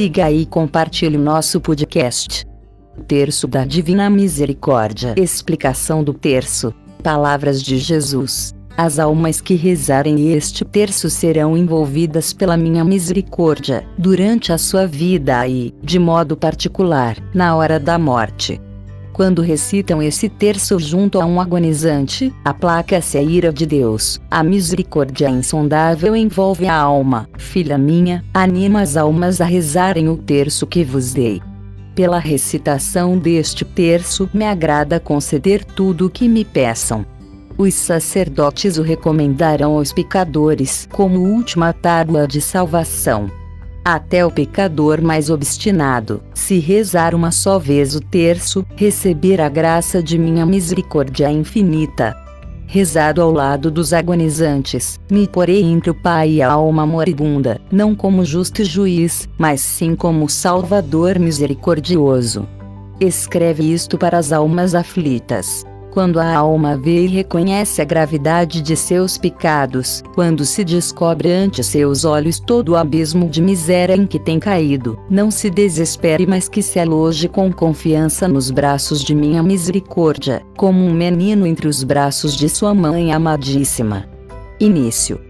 siga e compartilhe o nosso podcast. Terço da Divina Misericórdia. Explicação do terço. Palavras de Jesus. As almas que rezarem este terço serão envolvidas pela minha misericórdia, durante a sua vida e, de modo particular, na hora da morte. Quando recitam esse terço junto a um agonizante, aplaca-se a ira de Deus. A misericórdia insondável envolve a alma. Filha minha, anima as almas a rezarem o terço que vos dei. Pela recitação deste terço, me agrada conceder tudo o que me peçam. Os sacerdotes o recomendarão aos pecadores como última tábua de salvação. Até o pecador mais obstinado, se rezar uma só vez o terço, receber a graça de minha misericórdia infinita. Rezado ao lado dos agonizantes, me porei entre o Pai e a alma moribunda, não como justo juiz, mas sim como Salvador misericordioso. Escreve isto para as almas aflitas. Quando a alma vê e reconhece a gravidade de seus pecados, quando se descobre ante seus olhos todo o abismo de miséria em que tem caído, não se desespere, mas que se aloje com confiança nos braços de minha misericórdia, como um menino entre os braços de sua mãe amadíssima. Início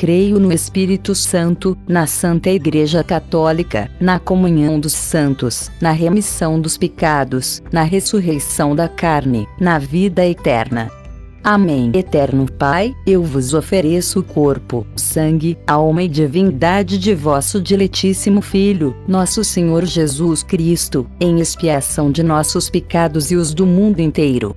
creio no Espírito Santo, na Santa Igreja Católica, na comunhão dos santos, na remissão dos pecados, na ressurreição da carne, na vida eterna. Amém. Eterno Pai, eu vos ofereço o corpo, sangue, alma e divindade de vosso diletíssimo Filho, nosso Senhor Jesus Cristo, em expiação de nossos pecados e os do mundo inteiro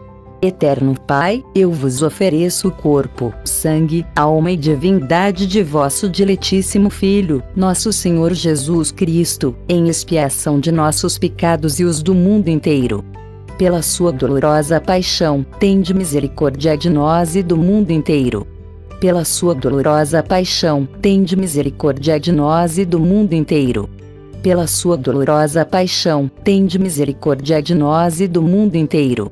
Eterno Pai, eu vos ofereço o corpo, sangue, alma e divindade de vosso diletíssimo Filho, nosso Senhor Jesus Cristo, em expiação de nossos pecados e os do mundo inteiro. Pela sua dolorosa paixão, tende misericórdia de nós e do mundo inteiro. Pela sua dolorosa paixão, tende misericórdia de nós e do mundo inteiro. Pela sua dolorosa paixão, tende misericórdia de nós e do mundo inteiro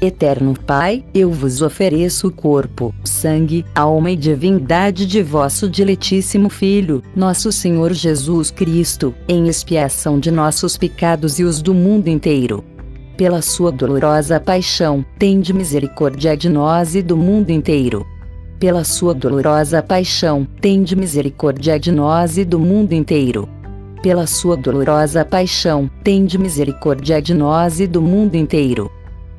Eterno Pai, eu vos ofereço o corpo, sangue, alma e divindade de vosso diletíssimo Filho, nosso Senhor Jesus Cristo, em expiação de nossos pecados e os do mundo inteiro. Pela sua dolorosa paixão, tende misericórdia de nós e do mundo inteiro. Pela sua dolorosa paixão, tende misericórdia de nós e do mundo inteiro. Pela sua dolorosa paixão, tende misericórdia de nós e do mundo inteiro.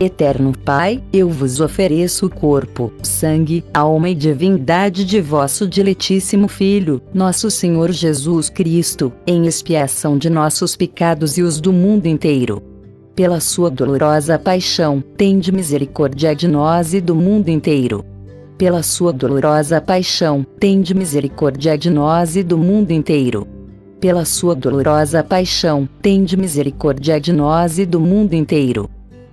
Eterno Pai, eu vos ofereço o corpo, sangue, alma e divindade de vosso diletíssimo Filho, nosso Senhor Jesus Cristo, em expiação de nossos pecados e os do mundo inteiro pela sua dolorosa paixão, tende misericórdia de nós e do mundo inteiro. Pela sua dolorosa paixão, tende misericórdia de nós e do mundo inteiro. Pela sua dolorosa paixão, tende misericórdia de nós e do mundo inteiro.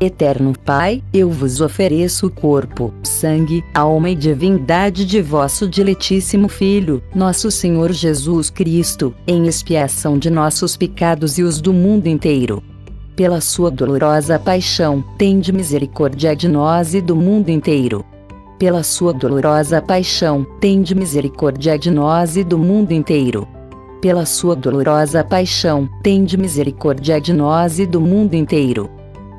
Eterno Pai, eu vos ofereço o corpo, sangue, alma e divindade de vosso diletíssimo Filho, nosso Senhor Jesus Cristo, em expiação de nossos pecados e os do mundo inteiro. Pela sua dolorosa paixão, tende misericórdia de nós e do mundo inteiro pela sua dolorosa paixão, tende misericórdia de nós e do mundo inteiro. Pela sua dolorosa paixão, tende misericórdia de nós e do mundo inteiro.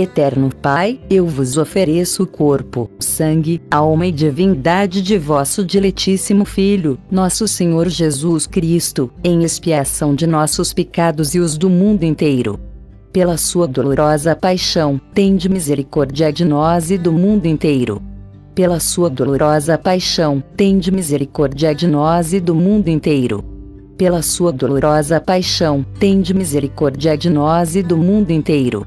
Eterno Pai, eu vos ofereço o corpo, sangue, alma e divindade de vosso diletíssimo Filho, nosso Senhor Jesus Cristo, em expiação de nossos pecados e os do mundo inteiro. Pela sua dolorosa paixão, tende misericórdia de nós e do mundo inteiro. Pela sua dolorosa paixão, tende misericórdia de nós e do mundo inteiro. Pela sua dolorosa paixão, tende misericórdia de nós e do mundo inteiro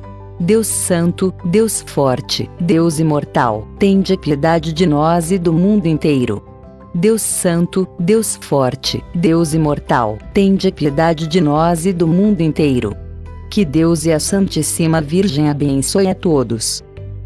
Deus Santo, Deus Forte, Deus Imortal, tende piedade de nós e do mundo inteiro. Deus Santo, Deus Forte, Deus Imortal, tende piedade de nós e do mundo inteiro. Que Deus e a Santíssima Virgem abençoe a todos.